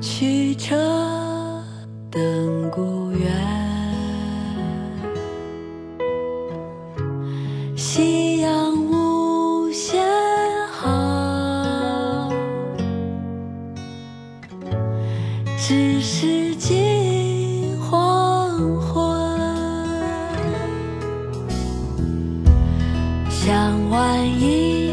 驱车登古原。夕阳无限好，只是近黄昏。向晚意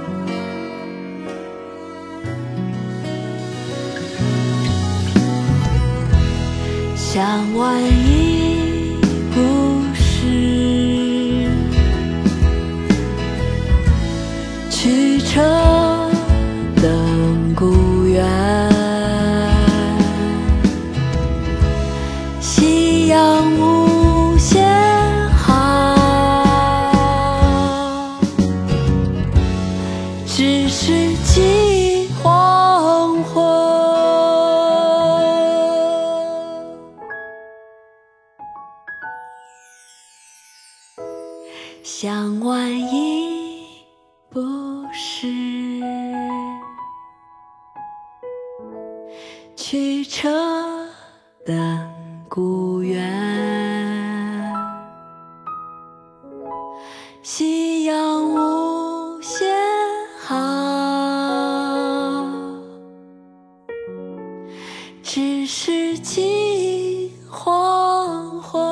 向晚意不适，驱车登古原。夕阳无限好，只是近黄向晚意不适，驱车登古原。夕阳无限好，只是近黄昏。